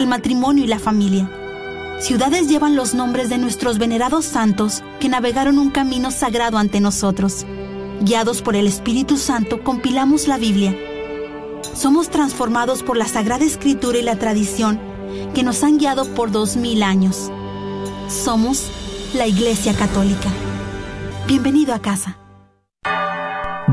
el matrimonio y la familia. Ciudades llevan los nombres de nuestros venerados santos que navegaron un camino sagrado ante nosotros. Guiados por el Espíritu Santo, compilamos la Biblia. Somos transformados por la Sagrada Escritura y la tradición que nos han guiado por dos mil años. Somos la Iglesia Católica. Bienvenido a casa.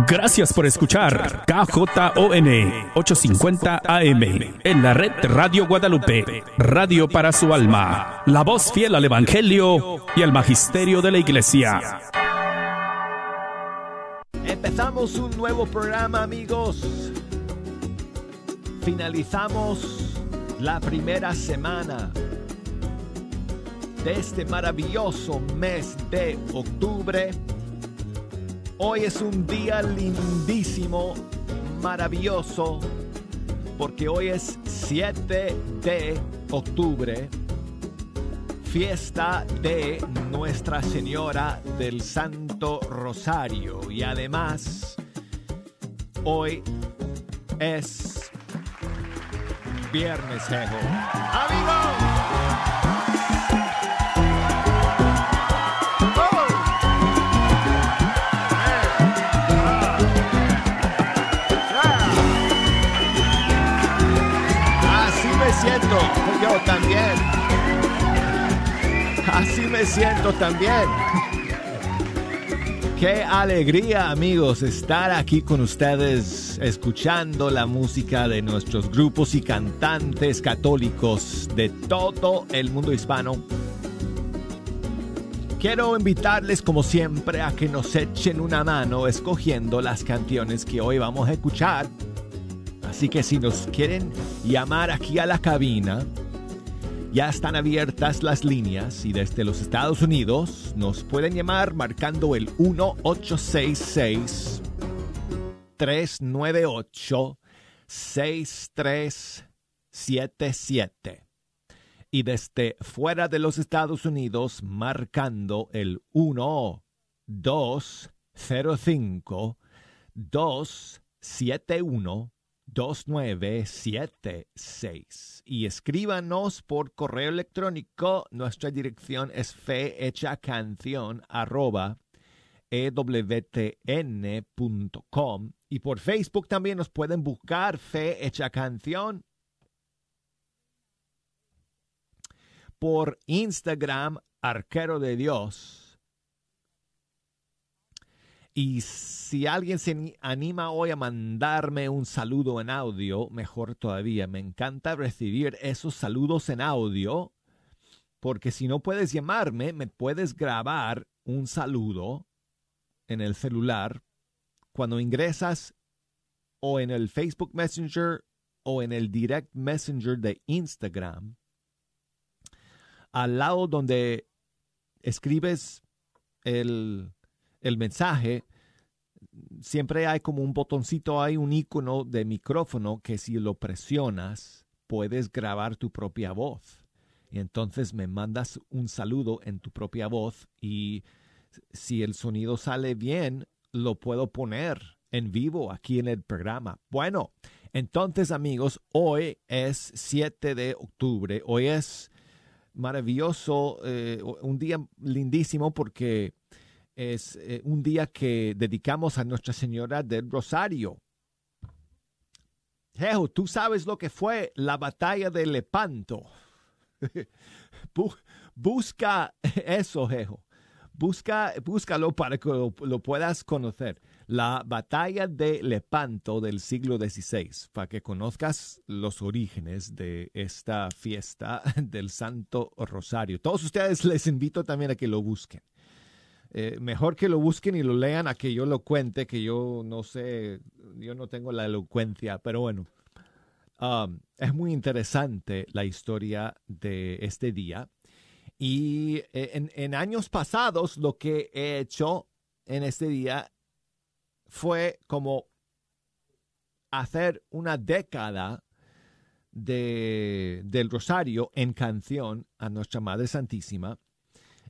Gracias por escuchar KJON 850 AM en la red Radio Guadalupe, radio para su alma, la voz fiel al Evangelio y al Magisterio de la Iglesia. Empezamos un nuevo programa amigos. Finalizamos la primera semana de este maravilloso mes de octubre Hoy es un día lindísimo, maravilloso, porque hoy es 7 de octubre, fiesta de Nuestra Señora del Santo Rosario. Y además, hoy es viernes, jejo. ¡Amigos! Siento yo también. Así me siento también. Qué alegría amigos estar aquí con ustedes escuchando la música de nuestros grupos y cantantes católicos de todo el mundo hispano. Quiero invitarles como siempre a que nos echen una mano escogiendo las canciones que hoy vamos a escuchar Así que si nos quieren llamar aquí a la cabina, ya están abiertas las líneas y desde los Estados Unidos nos pueden llamar marcando el 1866 398 6377 y desde fuera de los Estados Unidos marcando el 1205 271 2976 y escríbanos por correo electrónico. Nuestra dirección es fehechacanción arroba ewtn.com y por Facebook también nos pueden buscar Fe Hecha Canción. Por Instagram, Arquero de Dios y si alguien se anima hoy a mandarme un saludo en audio, mejor todavía. Me encanta recibir esos saludos en audio, porque si no puedes llamarme, me puedes grabar un saludo en el celular cuando ingresas o en el Facebook Messenger o en el Direct Messenger de Instagram. Al lado donde escribes el el mensaje, siempre hay como un botoncito, hay un icono de micrófono que si lo presionas puedes grabar tu propia voz. Y entonces me mandas un saludo en tu propia voz y si el sonido sale bien, lo puedo poner en vivo aquí en el programa. Bueno, entonces amigos, hoy es 7 de octubre, hoy es maravilloso, eh, un día lindísimo porque es eh, un día que dedicamos a Nuestra Señora del Rosario. Jejo, tú sabes lo que fue la batalla de Lepanto. Busca eso, Jejo. Busca, búscalo para que lo, puedas conocer. La batalla de Lepanto del siglo XVI, para que conozcas los orígenes de esta fiesta del Santo Rosario. Todos ustedes les invito también a que lo busquen. Eh, mejor que lo busquen y lo lean a que yo lo cuente, que yo no sé, yo no tengo la elocuencia, pero bueno, um, es muy interesante la historia de este día. Y eh, en, en años pasados lo que he hecho en este día fue como hacer una década de, del rosario en canción a Nuestra Madre Santísima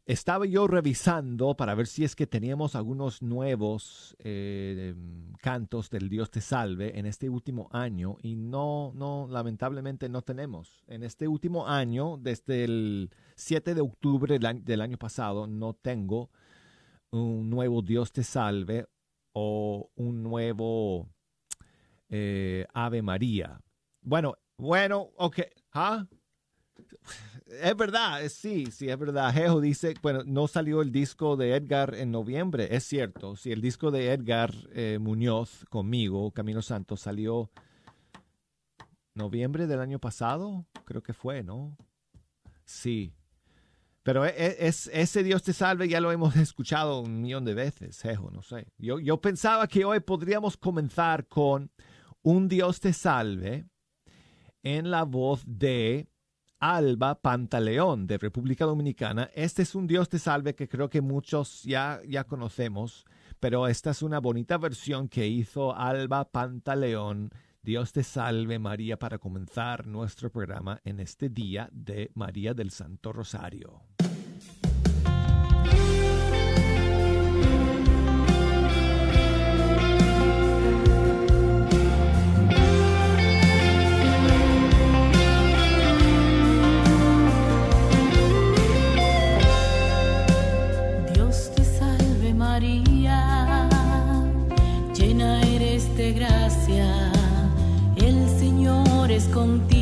estaba yo revisando para ver si es que teníamos algunos nuevos eh, cantos del Dios te salve en este último año y no, no, lamentablemente no tenemos. En este último año, desde el 7 de octubre del año, pasado, no tengo un nuevo Dios te salve o un nuevo eh, Ave María. Bueno, bueno, ok. ¿Ah? Es verdad, sí, sí, es verdad. Jejo dice, bueno, no salió el disco de Edgar en noviembre, es cierto. Sí, el disco de Edgar eh, Muñoz conmigo, Camino Santo, salió noviembre del año pasado, creo que fue, ¿no? Sí. Pero e, e, es, ese Dios te salve ya lo hemos escuchado un millón de veces, Jejo, no sé. Yo, yo pensaba que hoy podríamos comenzar con un Dios te salve en la voz de Alba Pantaleón de República Dominicana. Este es un Dios te salve que creo que muchos ya, ya conocemos, pero esta es una bonita versión que hizo Alba Pantaleón. Dios te salve María para comenzar nuestro programa en este día de María del Santo Rosario. contigo.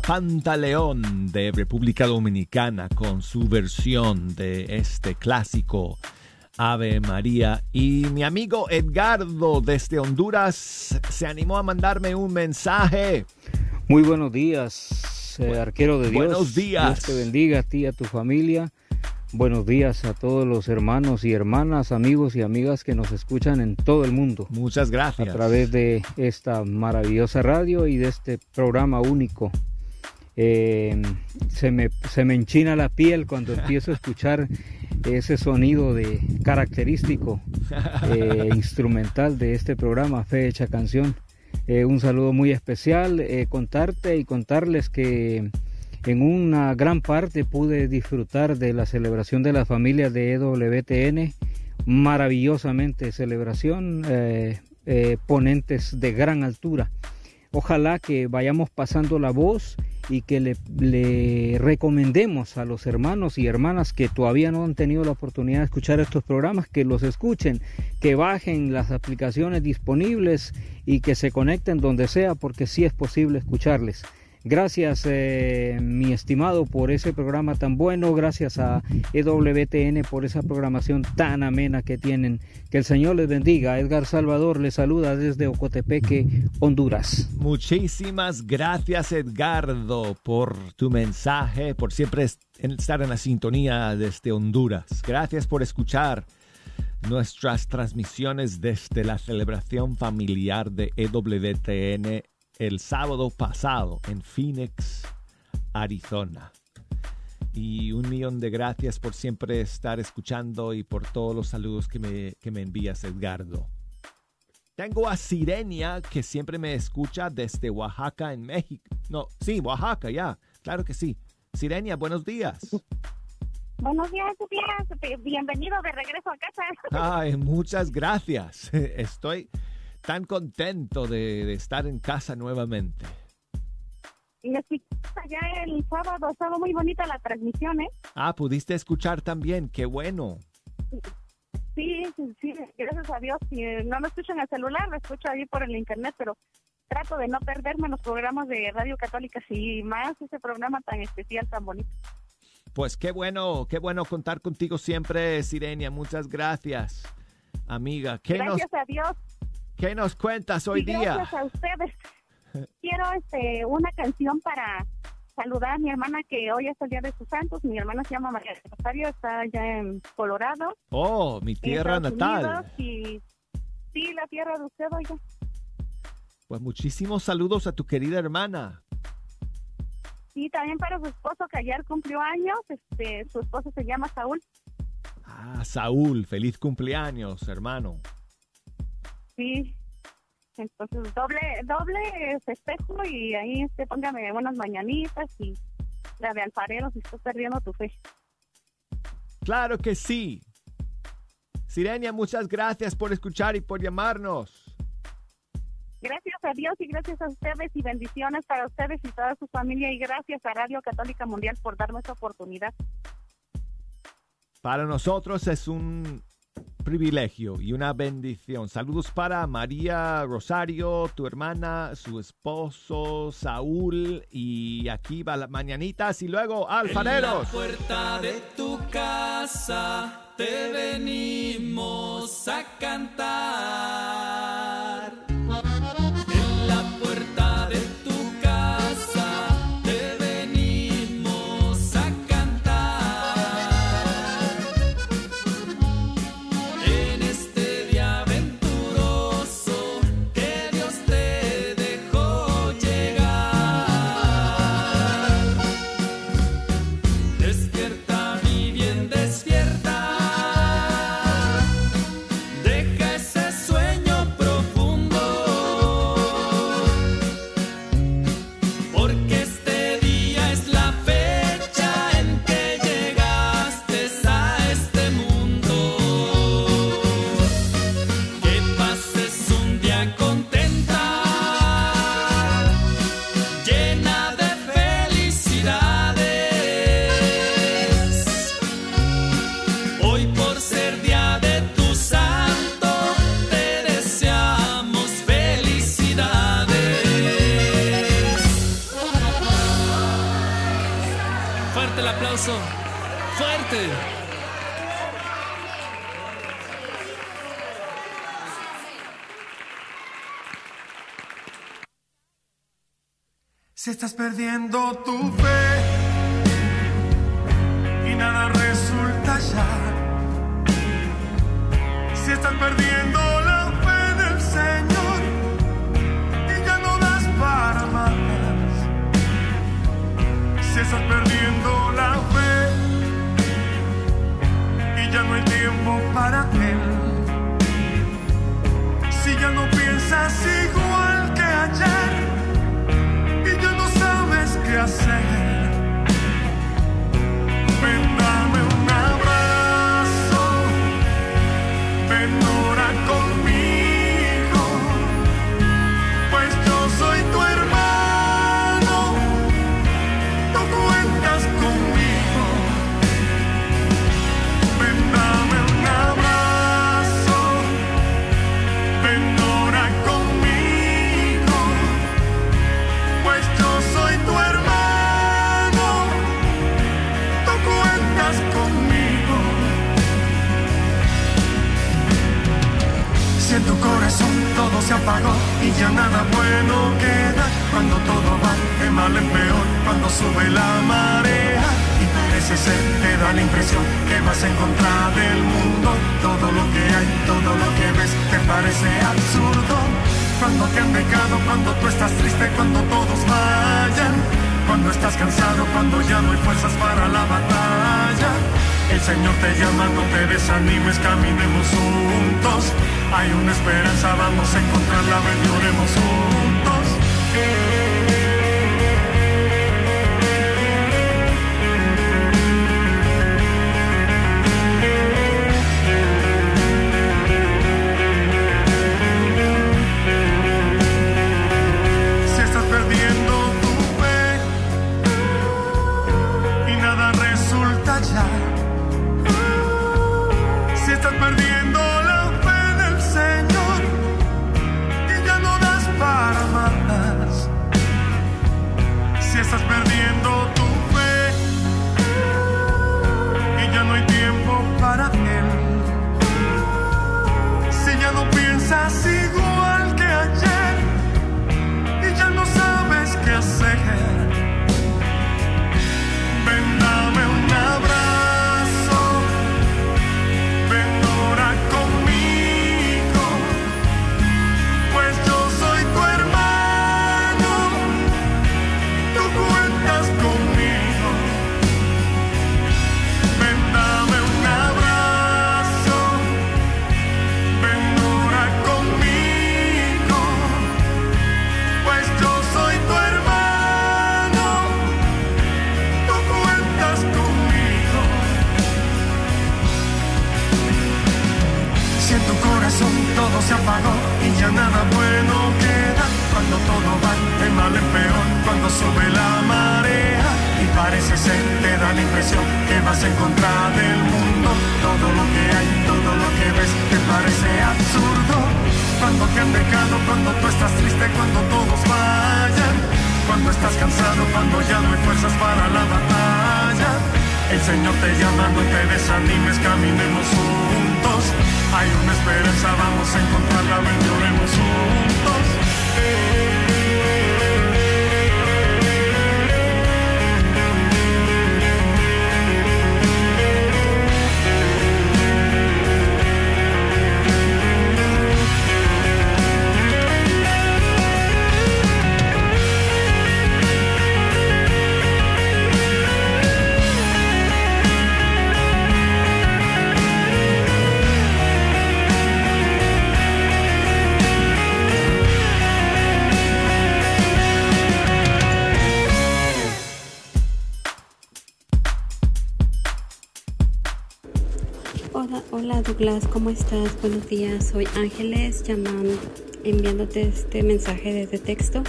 Pantaleón de República Dominicana con su versión de este clásico Ave María. Y mi amigo Edgardo desde Honduras se animó a mandarme un mensaje. Muy buenos días, eh, arquero de Dios. Buenos días. Dios te bendiga a ti y a tu familia. Buenos días a todos los hermanos y hermanas, amigos y amigas que nos escuchan en todo el mundo. Muchas gracias. A través de esta maravillosa radio y de este programa único. Eh, se, me, se me enchina la piel cuando empiezo a escuchar ese sonido de característico eh, instrumental de este programa, Fe Hecha Canción. Eh, un saludo muy especial, contarte y contarles que en una gran parte pude disfrutar de la celebración de la familia de EWTN, maravillosamente celebración, eh, eh, ponentes de gran altura. Ojalá que vayamos pasando la voz y que le, le, recomendemos a los hermanos y hermanas que todavía no han tenido la oportunidad de escuchar estos programas, que los escuchen, que bajen las aplicaciones disponibles y que se conecten donde sea, porque sí es posible escucharles. Gracias, eh, mi estimado, por ese programa tan bueno. Gracias a EWTN por esa programación tan amena que tienen. Que el Señor les bendiga. Edgar Salvador les saluda desde Ocotepeque, Honduras. Muchísimas gracias, Edgardo, por tu mensaje, por siempre estar en la sintonía desde Honduras. Gracias por escuchar nuestras transmisiones desde la celebración familiar de EWTN el sábado pasado en Phoenix, Arizona. Y un millón de gracias por siempre estar escuchando y por todos los saludos que me, que me envías, Edgardo. Tengo a Sirenia, que siempre me escucha desde Oaxaca, en México. No, sí, Oaxaca, ya. Claro que sí. Sirenia, buenos días. Buenos días, Bienvenido de regreso a casa. Ay, muchas gracias. Estoy, tan contento de, estar en casa nuevamente. Y ya el sábado, estaba muy bonita la transmisión, ¿eh? Ah, pudiste escuchar también, qué bueno. Sí, sí, gracias a Dios. Si no lo escucho en el celular, lo escucho ahí por el internet, pero trato de no perderme los programas de Radio Católica y más ese programa tan especial, tan bonito. Pues qué bueno, qué bueno contar contigo siempre, Sirenia. Muchas gracias, amiga. gracias a Dios. ¿Qué nos cuentas hoy día? Gracias a ustedes. Quiero este, una canción para saludar a mi hermana que hoy es el Día de sus Santos. Mi hermana se llama María Rosario, está allá en Colorado. Oh, mi tierra natal. y, sí, la tierra de usted, oiga. Pues muchísimos saludos a tu querida hermana. Sí, también para su esposo que ayer cumplió años. Este, su esposo se llama Saúl. Ah, Saúl, feliz cumpleaños, hermano. Sí. Entonces, doble, doble festejo y ahí este, póngame buenas mañanitas y la de alfarero si estás perdiendo tu fe. Claro que sí. Sirenia, muchas gracias por escuchar y por llamarnos. Gracias a Dios y gracias a ustedes y bendiciones para ustedes y toda su familia y gracias a Radio Católica Mundial por darnos esta oportunidad. Para nosotros es un privilegio y una bendición. Saludos para María Rosario, tu hermana, su esposo Saúl y aquí va las mañanitas y luego alfareros. En la puerta de tu casa te venimos a cantar. Si estás perdiendo tu fe y nada resulta ya. Si estás perdiendo la fe del Señor y ya no das para más. Si estás perdiendo la fe y ya no hay tiempo para Él. Si ya no piensas igual que ayer. Se apagó y ya nada bueno queda cuando todo va de mal en peor, cuando sube la marea y parece ser, te da la impresión que vas en contra del mundo. Todo lo que hay, todo lo que ves te parece absurdo. Cuando te han dejado, cuando tú estás triste, cuando todos vayan, cuando estás cansado, cuando ya no hay fuerzas para la batalla. El Señor te llama, no te desanimes, caminemos juntos. Hay una esperanza, vamos a encontrarla, ven, lloremos juntos. ¿cómo estás? Buenos días, soy Ángeles llamando, enviándote este mensaje desde texto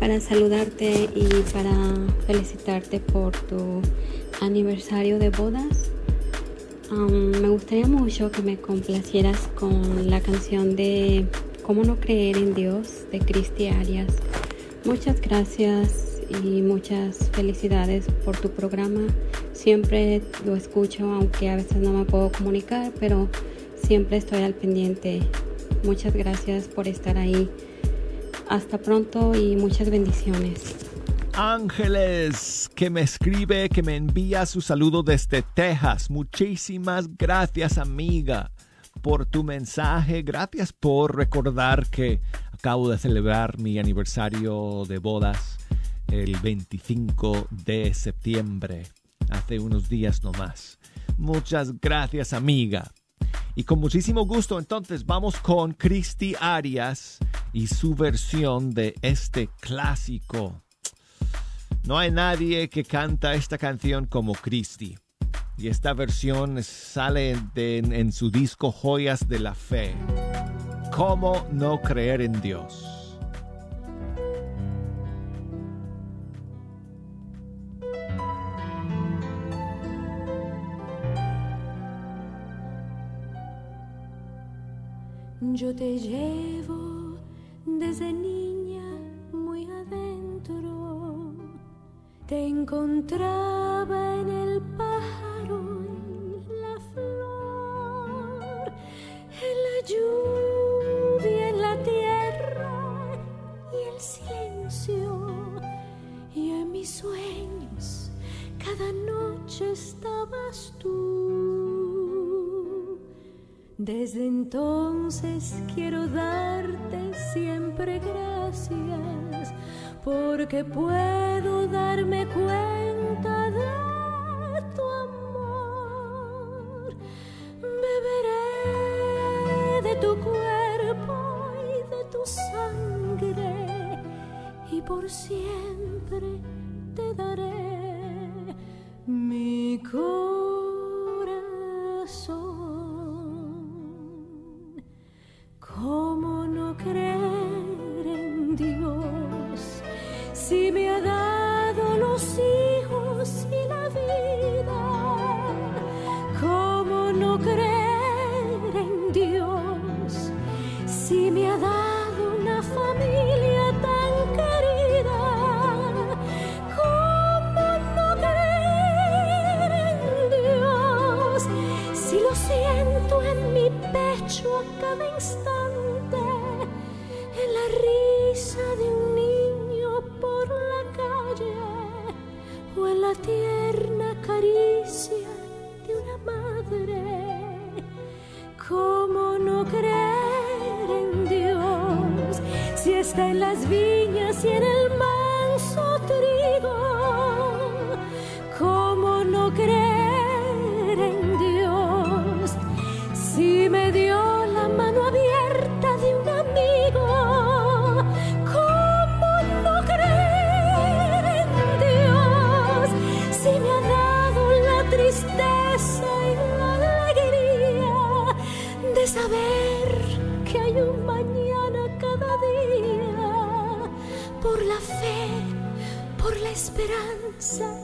para saludarte y para felicitarte por tu aniversario de bodas. me gustaría mucho que me complacieras con la canción de Cómo no creer en Dios de Cristi Arias. Muchas gracias y muchas felicidades por tu programa. Siempre lo escucho, aunque a veces no me puedo comunicar, pero siempre estoy al pendiente. Muchas gracias por estar ahí. Hasta pronto y muchas bendiciones. Ángeles, que me escribe, que me envía su saludo desde Texas. Muchísimas gracias, amiga, por tu mensaje. Gracias por recordar que acabo de celebrar mi aniversario de bodas el 25 de septiembre, hace unos días nomás. Muchas gracias amiga. Y con muchísimo gusto entonces vamos con Cristi Arias y su versión de este clásico. No hay nadie que canta esta canción como Cristi. Y esta versión sale en su disco Joyas de la Fe. ¿Cómo no creer en Dios? Yo te llevo desde niña muy adentro. Te encontraba en el pájaro, en la flor, en la lluvia, en la tierra y el silencio. Y en mis sueños cada noche estabas tú. Desde entonces quiero darte siempre gracias porque puedo darme cuenta de tu amor. Beberé de tu cuerpo y de tu sangre y por siempre te daré mi corazón. Creer en Dios si me dio la mano abierta de un amigo? saber que hay un mañana cada día por la fe, por la esperanza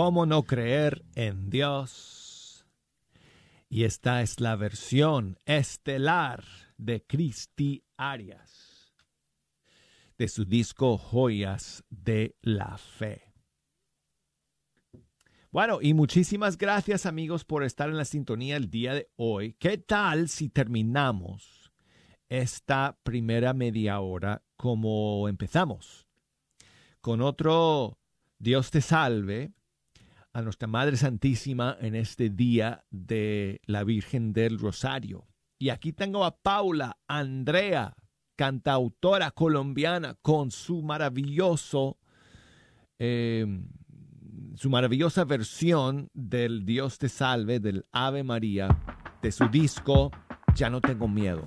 ¿Cómo no creer en Dios? Y esta es la versión estelar de Cristi Arias, de su disco Joyas de la Fe. Bueno, y muchísimas gracias amigos por estar en la sintonía el día de hoy. ¿Qué tal si terminamos esta primera media hora como empezamos? Con otro Dios te salve nuestra Madre Santísima en este día de la Virgen del Rosario. Y aquí tengo a Paula Andrea, cantautora colombiana, con su maravilloso, eh, su maravillosa versión del Dios te salve, del Ave María, de su disco Ya no tengo miedo.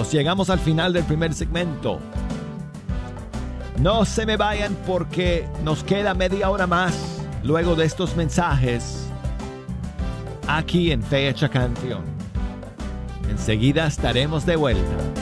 Llegamos al final del primer segmento. No se me vayan porque nos queda media hora más luego de estos mensajes aquí en Fecha Canción. Enseguida estaremos de vuelta.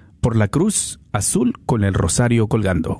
por la cruz azul con el rosario colgando.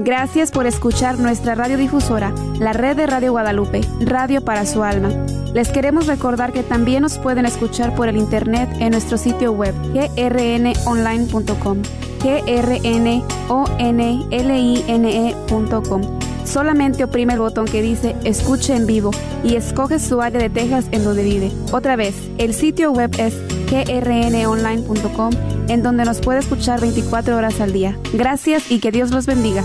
Gracias por escuchar nuestra radiodifusora, la red de Radio Guadalupe, Radio para su alma. Les queremos recordar que también nos pueden escuchar por el internet en nuestro sitio web grnonline.com, grnonline.com. Solamente oprime el botón que dice Escuche en vivo y escoge su área de Texas en donde vive. Otra vez, el sitio web es grnonline.com en donde nos puede escuchar 24 horas al día. Gracias y que Dios los bendiga.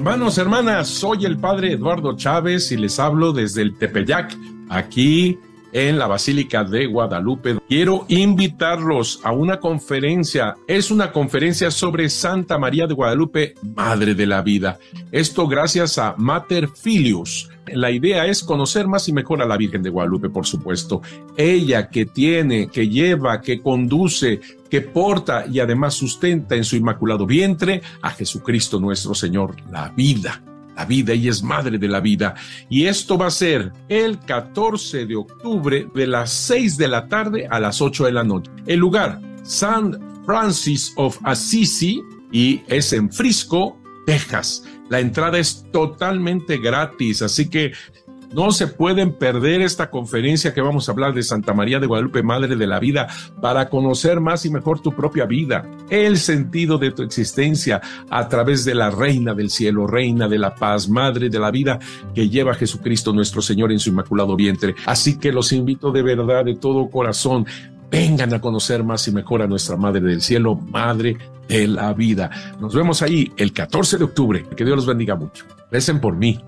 Hermanos, hermanas, soy el padre Eduardo Chávez y les hablo desde el Tepeyac, aquí en la Basílica de Guadalupe. Quiero invitarlos a una conferencia. Es una conferencia sobre Santa María de Guadalupe, Madre de la Vida. Esto gracias a Mater Filius. La idea es conocer más y mejor a la Virgen de Guadalupe, por supuesto. Ella que tiene, que lleva, que conduce, que porta y además sustenta en su inmaculado vientre a Jesucristo nuestro Señor, la vida la vida, ella es madre de la vida. Y esto va a ser el 14 de octubre de las 6 de la tarde a las 8 de la noche. El lugar, San Francis of Assisi, y es en Frisco, Texas. La entrada es totalmente gratis, así que no se pueden perder esta conferencia que vamos a hablar de Santa María de Guadalupe, Madre de la Vida, para conocer más y mejor tu propia vida, el sentido de tu existencia a través de la Reina del Cielo, Reina de la Paz, Madre de la Vida, que lleva Jesucristo nuestro Señor en su inmaculado vientre. Así que los invito de verdad, de todo corazón, vengan a conocer más y mejor a nuestra Madre del Cielo, Madre de la Vida. Nos vemos ahí el 14 de octubre. Que Dios los bendiga mucho. Recen por mí.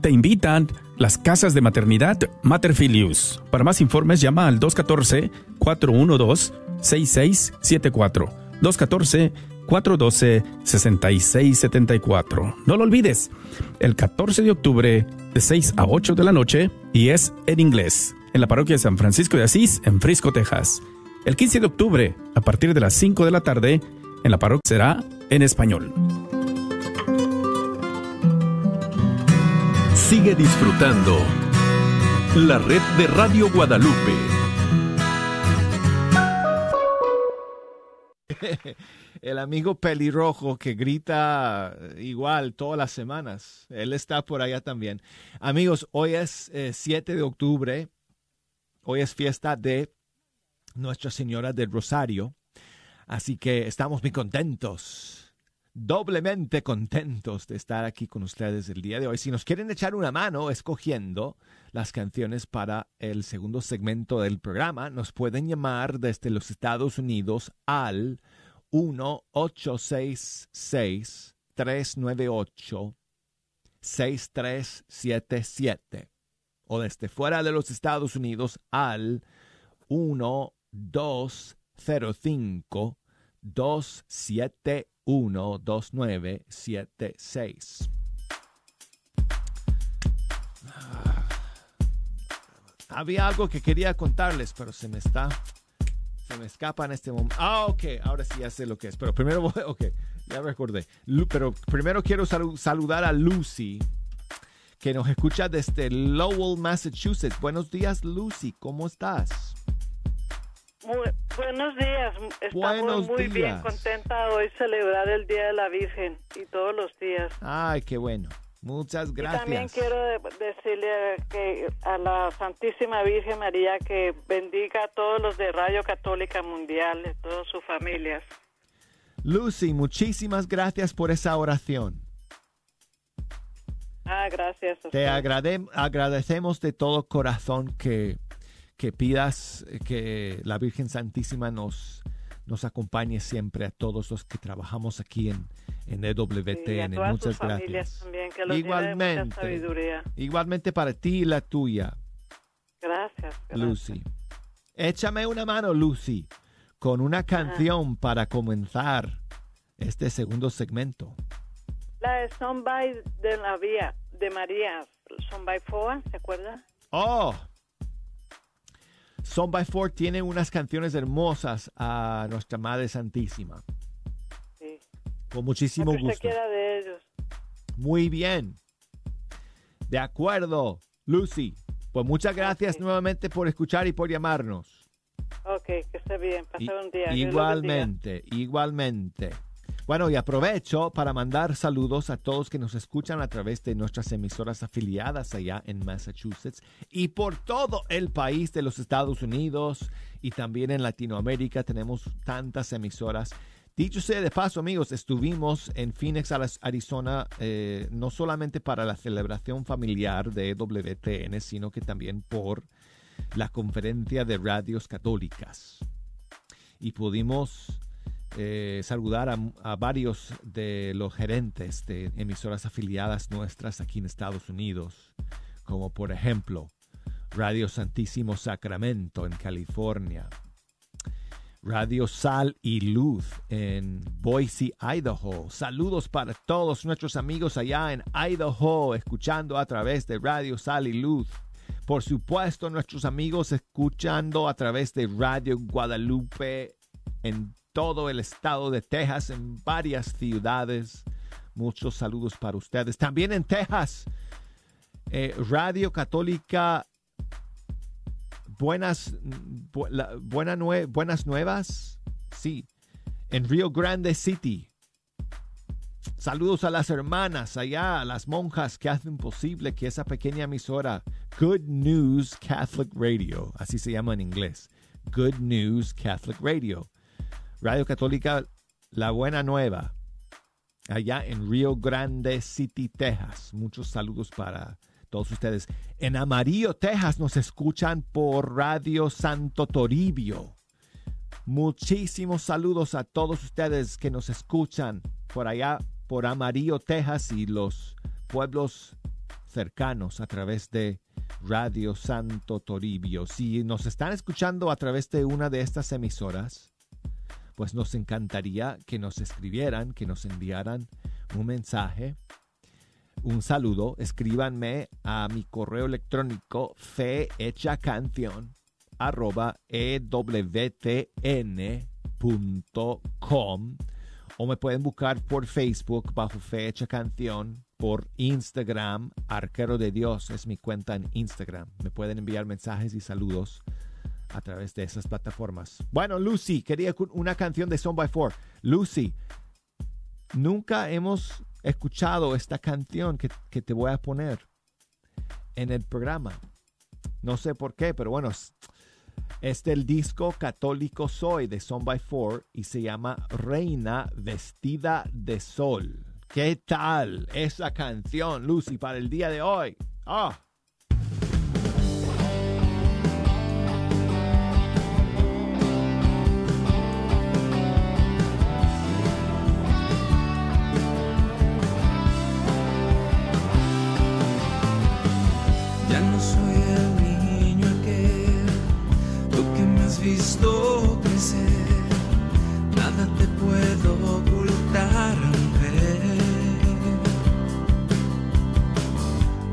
Te invitan las casas de maternidad Materfilius. Para más informes llama al 214-412-6674. 214-412-6674. No lo olvides, el 14 de octubre de 6 a 8 de la noche y es en inglés, en la parroquia de San Francisco de Asís, en Frisco, Texas. El 15 de octubre, a partir de las 5 de la tarde, en la parroquia será en español. Sigue disfrutando la red de Radio Guadalupe. El amigo pelirrojo que grita igual todas las semanas. Él está por allá también. Amigos, hoy es 7 de octubre. Hoy es fiesta de Nuestra Señora del Rosario. Así que estamos muy contentos doblemente contentos de estar aquí con ustedes el día de hoy. Si nos quieren echar una mano escogiendo las canciones para el segundo segmento del programa, nos pueden llamar desde los Estados Unidos al 1-866-398-6377 o desde fuera de los Estados Unidos al 1 205 271 12976. Ah, había algo que quería contarles, pero se me está. Se me escapa en este momento. Ah, ok, ahora sí ya sé lo que es. Pero primero voy. Ok, ya recordé. Pero primero quiero saludar a Lucy, que nos escucha desde Lowell, Massachusetts. Buenos días, Lucy. ¿Cómo estás? buenos días. Estamos muy bien contenta hoy celebrar el Día de la Virgen y todos los días. Ay, qué bueno. Muchas gracias. también quiero decirle que a la Santísima Virgen María que bendiga a todos los de Radio Católica Mundial, a todas sus familias. Lucy, muchísimas gracias por esa oración. Ah, gracias. Te agradecemos de todo corazón que que pidas que la Virgen Santísima nos, nos acompañe siempre a todos los que trabajamos aquí en, en EWTN. Muchas gracias. igualmente, igualmente para ti y la tuya. Gracias, Lucy. Échame una mano, Lucy, con una canción para comenzar este segundo segmento. La de Son by de la Vía, de María, Son by Foa, ¿se acuerda? Oh, son by Four tiene unas canciones hermosas a nuestra Madre Santísima. Sí. Con muchísimo gusto. de ellos. Muy bien. De acuerdo, Lucy. Pues muchas gracias nuevamente por escuchar y por llamarnos. Ok, que esté bien. Un día. Igualmente, igualmente. Bueno, y aprovecho para mandar saludos a todos que nos escuchan a través de nuestras emisoras afiliadas allá en Massachusetts y por todo el país de los Estados Unidos y también en Latinoamérica tenemos tantas emisoras. Dicho sea de paso, amigos, estuvimos en Phoenix, Arizona, eh, no solamente para la celebración familiar de WTN, sino que también por la conferencia de radios católicas. Y pudimos eh, saludar a, varios de los gerentes de emisoras afiliadas nuestras aquí en Estados Unidos, como por ejemplo Radio Santísimo Sacramento en California. Radio Sal y Luz en Boise, Idaho. Saludos para todos nuestros amigos allá en Idaho, escuchando a través de Radio Sal y Luz. Por supuesto, nuestros amigos escuchando a través de Radio Guadalupe en todo el estado de Texas, en varias ciudades. Muchos saludos para ustedes. También en Texas, eh, Radio Católica buenas, buena buenas nuevas. Sí, en Rio Grande City. Saludos a las hermanas allá, a las monjas que hacen posible que esa pequeña emisora, Good News Catholic Radio, así se llama en inglés, Good News Catholic Radio, Radio Católica La Buena Nueva, allá en Rio Grande City, Texas. Muchos saludos para todos ustedes. En Amarillo, Texas, nos escuchan por Radio Santo Toribio. Muchísimos saludos a todos ustedes que nos escuchan por allá, por Amarillo, Texas y los pueblos cercanos a través de Radio Santo Toribio. Si nos están escuchando a través de una de estas emisoras, pues nos encantaría que nos escribieran, que nos enviaran un mensaje un saludo, escríbanme a mi correo electrónico canción arroba o me pueden buscar por Facebook bajo Fecha Canción, por Instagram, Arquero de Dios es mi cuenta en Instagram. Me pueden enviar mensajes y saludos a través de esas plataformas. Bueno, Lucy, quería una canción de Son by Four. Lucy, nunca hemos escuchado esta canción que, te voy a poner en el programa. No sé por qué, pero bueno, es del disco Católico Soy de Son by Four y se llama Reina Vestida de Sol. ¿Qué tal esa canción, Lucy, para el día de hoy? Ah. Visto crecer, nada te puedo ocultar, mujer.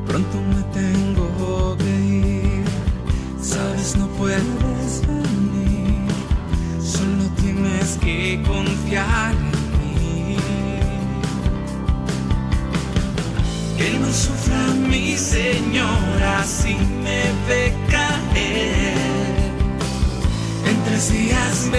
Pronto me tengo que ir, sabes, no puedes venir, solo tienes que confiar en mí. Que no sufra mi señora si me ve tres días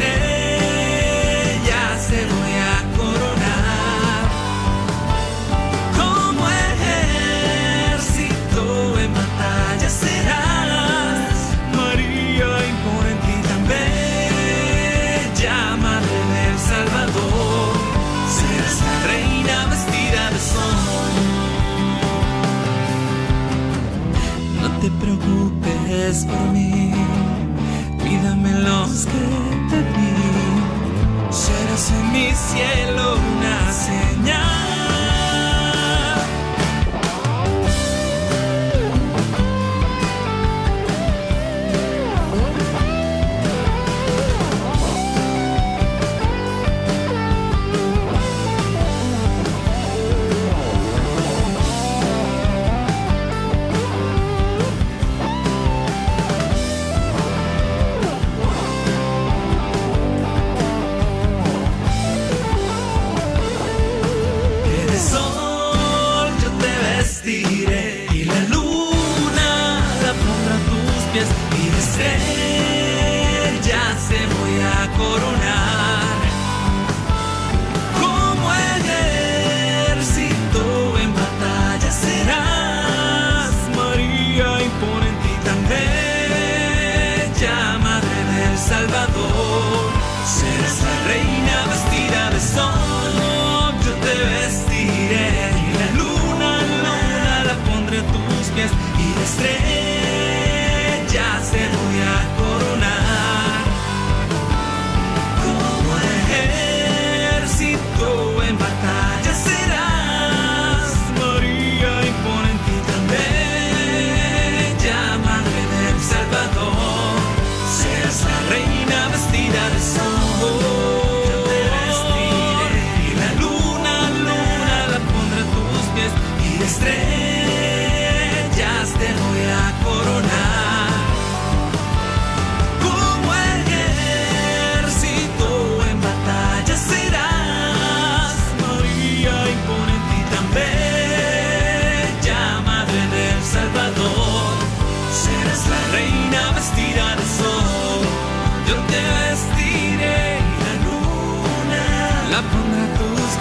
y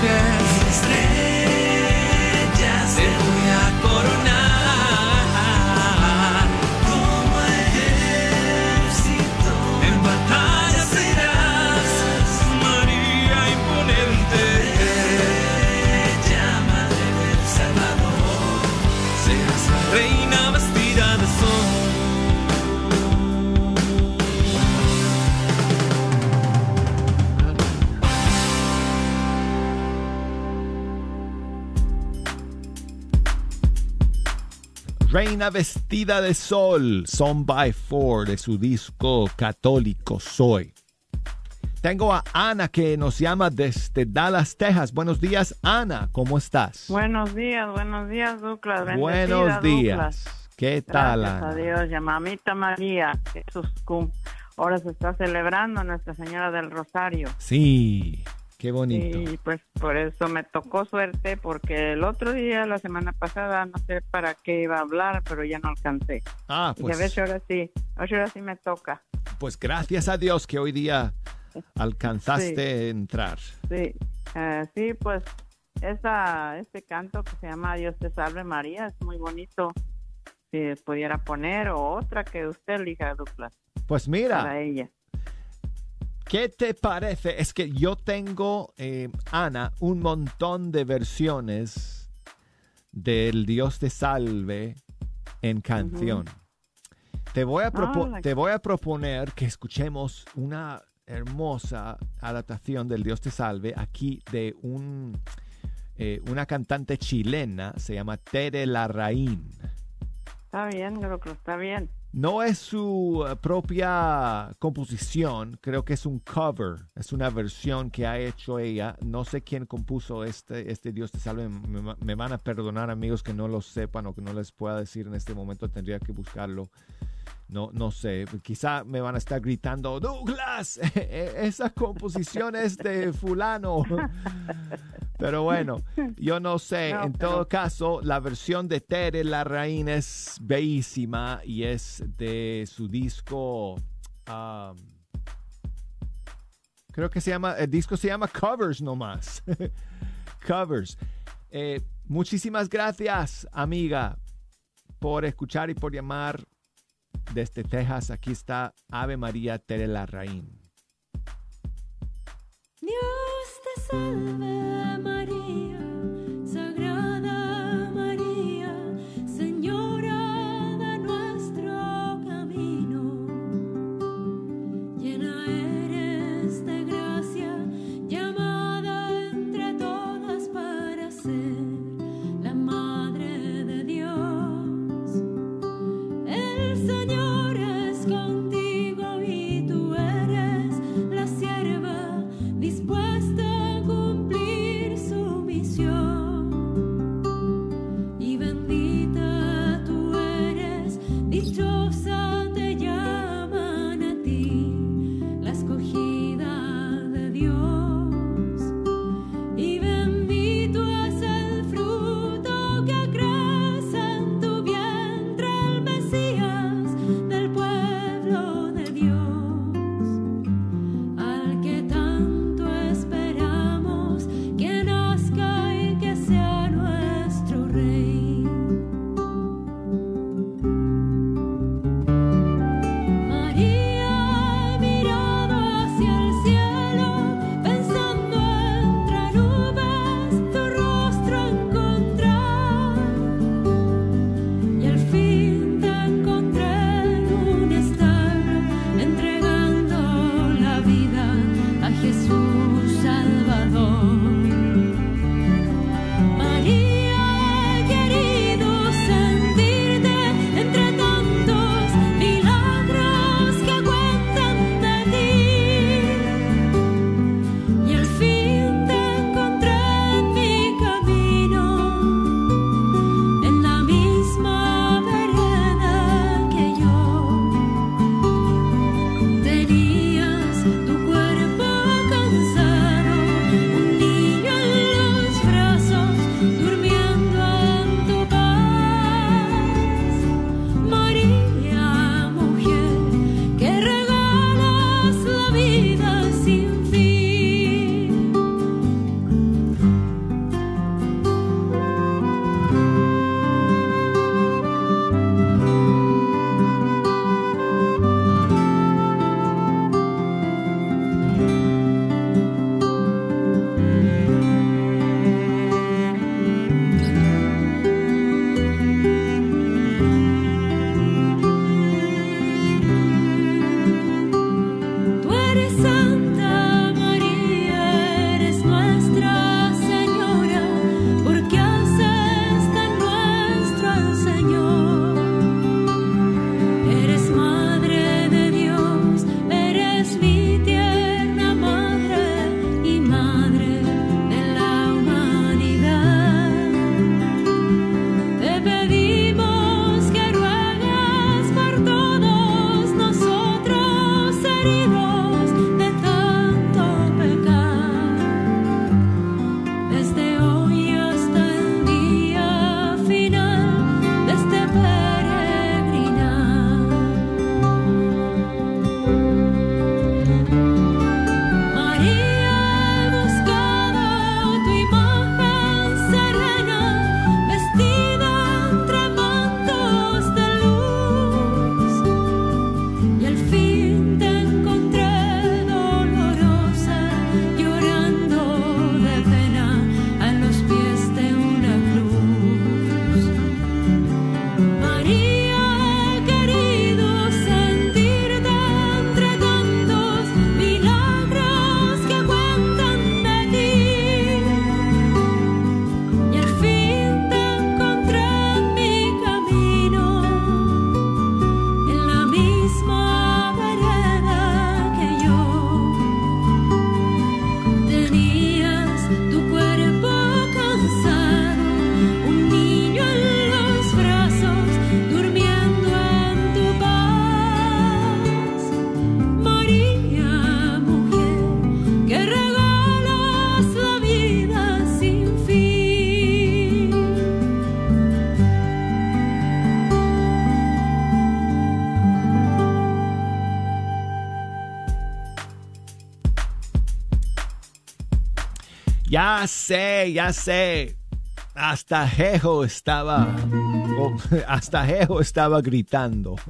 understand Reina Vestida de Sol, Son by Four, de su disco Católico Soy. Tengo a Ana que nos llama desde Dallas, Texas. Buenos días, Ana, ¿cómo estás? Buenos días, buenos días, Douglas. Bendecida, Buenos días. Douglas. ¿Qué tal, Gracias Ana? a Dios, mamita María, cum- ahora se está celebrando Nuestra Señora del Rosario. Sí, qué bonito. Y pues por eso me tocó suerte, porque el otro día, la semana pasada, no sé para qué iba a hablar, pero ya no alcancé. Ah, Y a pues, ver, ahora sí, ahora sí me toca. pues gracias a Dios que hoy día alcanzaste Sí. entrar. Sí, sí, pues esa, este canto que se llama Dios te salve María es muy bonito. Si pudiera poner o otra que usted elija, Douglas, Pues mira, para ella. ¿Qué te parece? Es que yo tengo, eh, Ana, un montón de versiones del Dios te salve en canción. te, voy a Ah, te voy a proponer que escuchemos una hermosa adaptación del Dios te salve aquí de un, eh, una cantante chilena, se llama Tere Larraín. Está bien, Douglas, está bien. No es su eh, propia composición, creo que es un cover, es una versión que ha hecho ella. No sé quién compuso este, este Dios te salve. Me, me- me van a perdonar amigos que no lo sepan o que no les pueda decir en este momento, tendría que buscarlo. No, no sé, quizá me van a estar gritando, Douglas, esa composición es de fulano. Pero bueno, yo no sé. No, en pero- todo caso, la versión de Tere Larraín es bellísima y es de su disco. um, creo que se llama. El disco se llama Covers nomás. Covers. Eh, muchísimas gracias, amiga, por escuchar y por llamar desde Texas. Aquí está Ave María Tere Larraín. Dios te salve María, Ya sé, ya sé. Hasta Jejo estaba. hasta Jejo estaba gritando.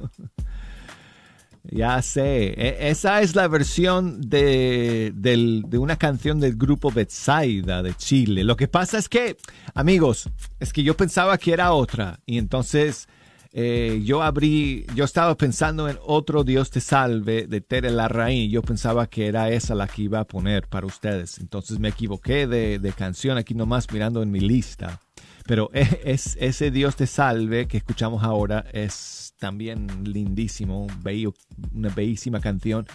Ya sé, E- esa es la versión de, de una canción del grupo Betsaida de Chile. Lo que pasa es que, amigos, es que yo pensaba que era otra y entonces eh, yo abrí, yo estaba pensando en otro Dios te salve de Tere Larraín. Yo pensaba que era esa la que iba a poner para ustedes. Entonces me equivoqué de, de canción aquí nomás mirando en mi lista. Pero es, ese Dios te salve que escuchamos ahora es también lindísimo, una bellísima canción.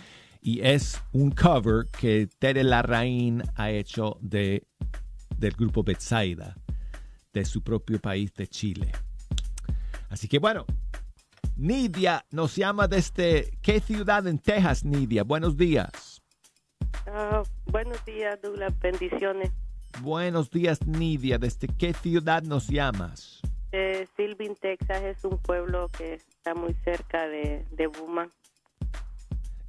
Y es un cover que Tere Larraín ha hecho de, del grupo Betsaida, de su propio país de Chile. Así que bueno, Nidia nos llama desde qué ciudad en Texas, Nidia. Buenos días. Ah, buenos días, Douglas. Bendiciones. Buenos días, Nidia. ¿Desde qué ciudad nos llamas? Eh, Silvin, Texas es un pueblo que está muy cerca de, de Buma.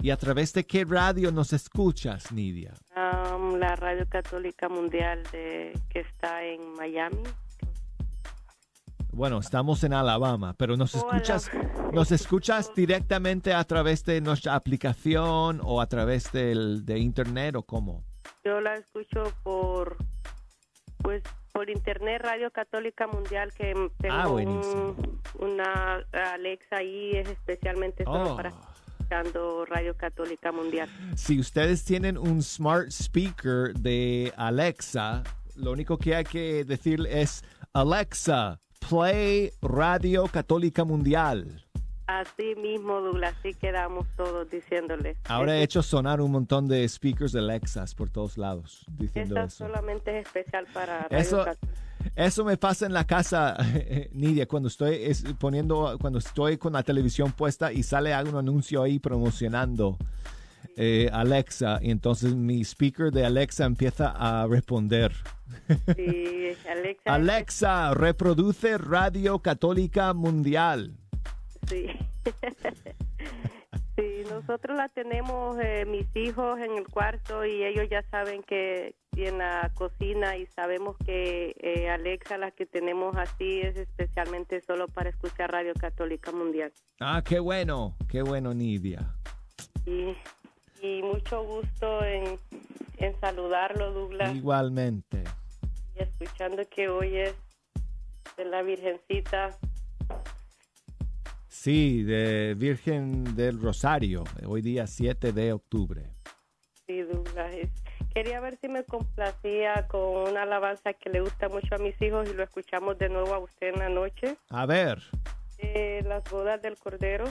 ¿Y a través de qué radio nos escuchas, Nidia? Am, la Radio Católica Mundial de, que está en Miami. Bueno, estamos en Alabama, pero nos escuchas, nos escuchas directamente a través de nuestra aplicación o a través del, de internet o cómo. Yo la escucho por, pues, por internet, Radio Católica Mundial, que tengo Ah, un- una Alexa ahí, es especialmente solo Oh. para escuchando Radio Católica Mundial. Si ustedes tienen un smart speaker de Alexa, lo único que hay que decir es Alexa, play Radio Católica Mundial. Así mismo, Douglas, así quedamos todos diciéndole. Ahora he hecho sonar un montón de speakers de Alexas por todos lados diciendo eso. solamente es especial para Radio Eso, Católica. eso me pasa en la casa, Nidia, cuando estoy es- poniendo, cuando estoy con la televisión puesta y sale algún anuncio ahí promocionando eh, Alexa, y entonces mi speaker de Alexa empieza a responder. Sí, Alexa. Alexa, reproduce Radio Católica Mundial. Sí. sí, nosotros la tenemos, eh, mis hijos en el cuarto y ellos ya saben que en la cocina y sabemos que eh, Alexa la que tenemos así es especialmente solo para escuchar Radio Católica Mundial. Ah, qué bueno, qué bueno, Nidia. Y, y mucho gusto en, en saludarlo, Douglas, Igualmente. y escuchando que hoy es de la Virgencita. Sí, de Virgen del Rosario, hoy día 7 de octubre. Sí, Douglas. Quería ver si me complacía con una alabanza que le gusta mucho a mis hijos y lo escuchamos de nuevo a usted en la noche. A ver. Eh, las bodas del Cordero.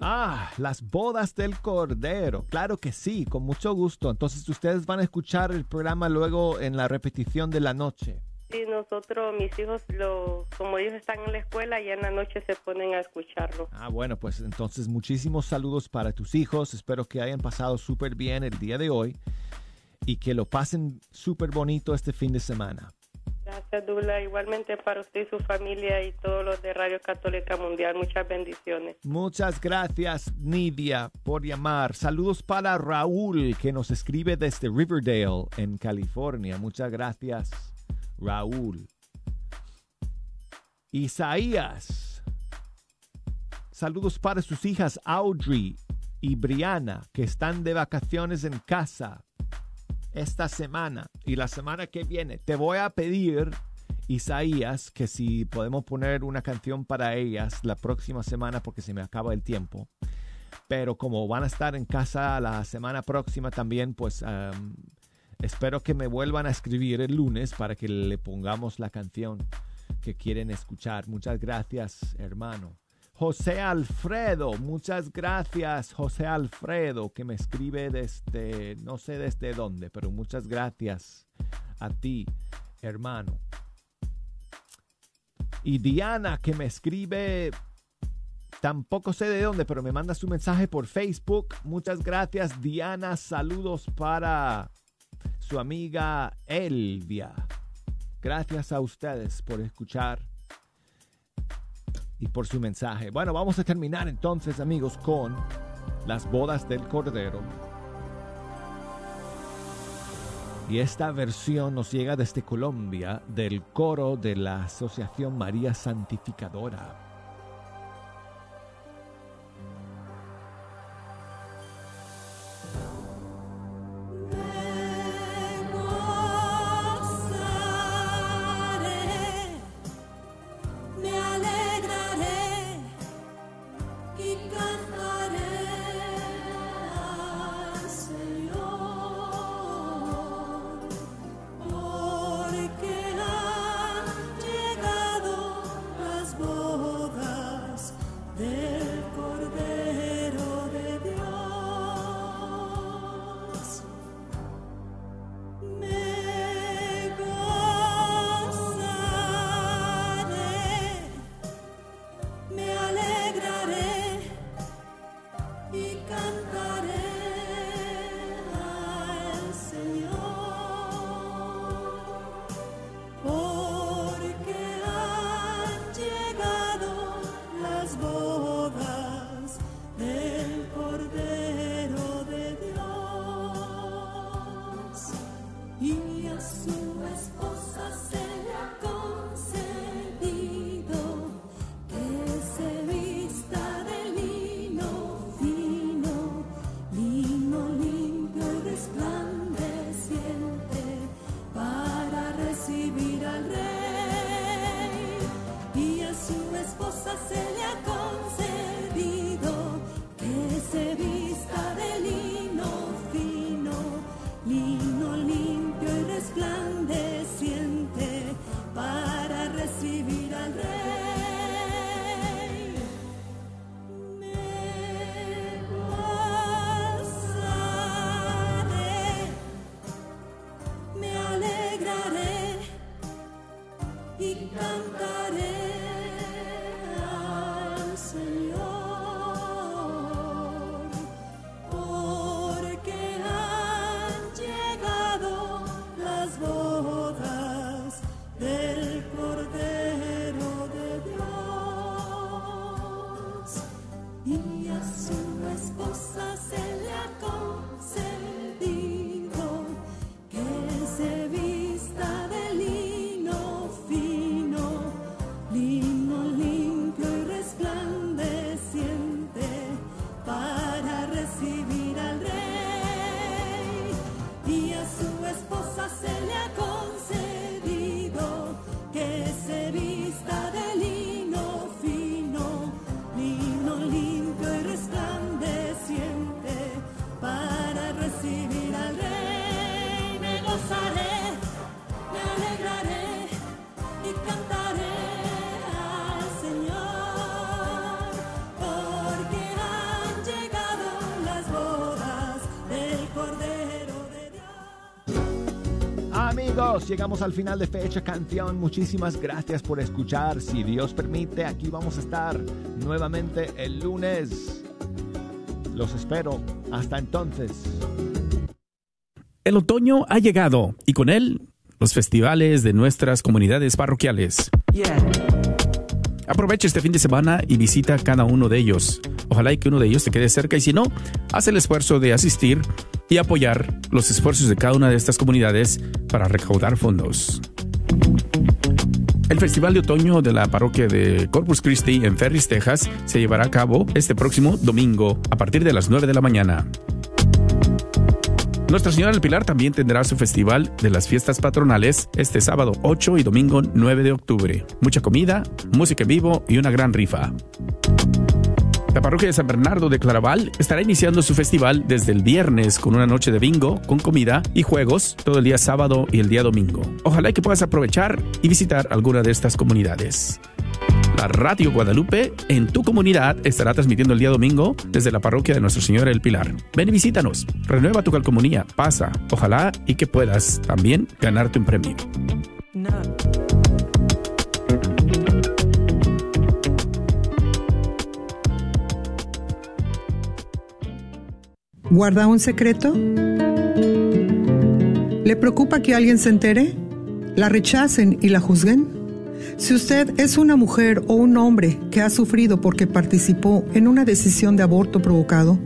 Ah, las bodas del Cordero. Claro que sí, con mucho gusto. Entonces ustedes van a escuchar el programa luego en la repetición de la noche. Sí, nosotros, mis hijos, lo, como ellos están en la escuela, ya en la noche se ponen a escucharlo. Ah, bueno, pues entonces muchísimos saludos para tus hijos. Espero que hayan pasado súper bien el día de hoy y que lo pasen súper bonito este fin de semana. Gracias, Dula. Igualmente para usted y su familia y todos los de Radio Católica Mundial. Muchas bendiciones. Muchas gracias, Nidia, por llamar. Saludos para Raúl, que nos escribe desde Riverdale, en California. Muchas gracias, Raúl. Isaías. Saludos para sus hijas Audrey y Brianna, que están de vacaciones en casa esta semana y la semana que viene. Te voy a pedir, Isaías, que si podemos poner una canción para ellas la próxima semana porque se me acaba el tiempo. Pero como van a estar en casa la semana próxima también, pues espero que me vuelvan a escribir el lunes para que le pongamos la canción que quieren escuchar. Muchas gracias, hermano. José Alfredo, muchas gracias, José Alfredo, que me escribe desde, no sé desde dónde, pero muchas gracias a ti, hermano. Y Diana, que me escribe, tampoco sé de dónde, pero me manda su mensaje por Facebook. Muchas gracias, Diana. Saludos para su amiga Elvia. Gracias a ustedes por escuchar y por su mensaje. Bueno, vamos a terminar entonces, amigos, con las bodas del Cordero. Y esta versión nos llega desde Colombia del coro de la Asociación María Santificadora. Llegamos al final de Fecha Canción. Muchísimas gracias por escuchar. Si Dios permite, aquí vamos a estar nuevamente el lunes. Los espero. Hasta entonces. El otoño ha llegado y con él los festivales de nuestras comunidades parroquiales. Aprovecha este fin de semana y visita cada uno de ellos. Ojalá y que uno de ellos te quede cerca y si no, haz el esfuerzo de asistir y apoyar los esfuerzos de cada una de estas comunidades para recaudar fondos. El Festival de Otoño de la parroquia de Corpus Christi en Ferris, Texas, se llevará a cabo este próximo domingo a partir de las 9 de la mañana. Nuestra Señora del Pilar también tendrá su festival de las fiestas patronales este sábado 8 y domingo 9 de octubre. Mucha comida, música en vivo y una gran rifa. La parroquia de San Bernardo de Claraval estará iniciando su festival desde el viernes con una noche de bingo, con comida y juegos todo el día sábado y el día domingo. Ojalá que puedas aprovechar y visitar alguna de estas comunidades. La Radio Guadalupe en tu comunidad estará transmitiendo el día domingo desde la parroquia de Nuestra Señora del Pilar. Ven y visítanos, renueva tu calcomunía, pasa, ojalá y que puedas también ganarte un premio. ¿Guarda un secreto? ¿Le preocupa que alguien se entere? ¿La rechacen y la juzguen? Si usted es una mujer o un hombre que ha sufrido porque participó en una decisión de aborto provocado,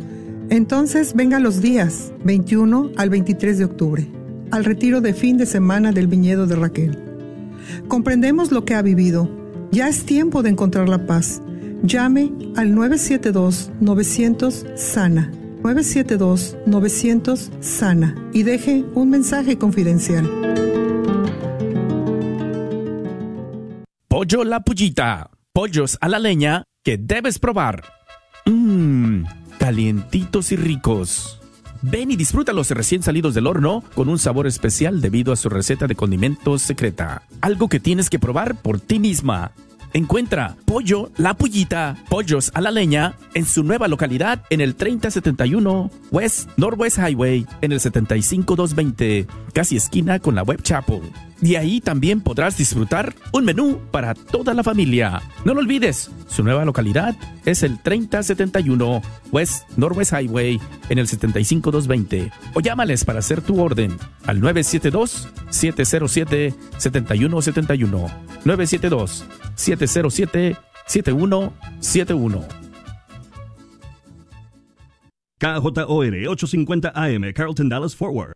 entonces venga los días 21 al 23 de octubre. al retiro de fin de semana del viñedo de Raquel. Comprendemos lo que ha vivido. Ya es tiempo de encontrar la paz. Llame al 972-900-SANA. 972-900-SANA y deje un mensaje confidencial. Pollo La Pullita. Pollos a la leña que debes probar. Mmm, calientitos y ricos. Ven y disfrútalos recién salidos del horno con un sabor especial debido a su receta de condimentos secreta. Algo que tienes que probar por ti misma. Encuentra Pollo La Pullita, Pollos a la Leña, en su nueva localidad en el 3071 West Northwest Highway, en el 75220, casi esquina con la Web Chapel. Y ahí también podrás disfrutar un menú para toda la familia. No lo olvides, su nueva localidad es el 3071 West Northwest Highway en el 75220 o llámales para hacer tu orden al 972-707-7171. 972-707-7171. KJOR 850 AM, Carlton Dallas Forward.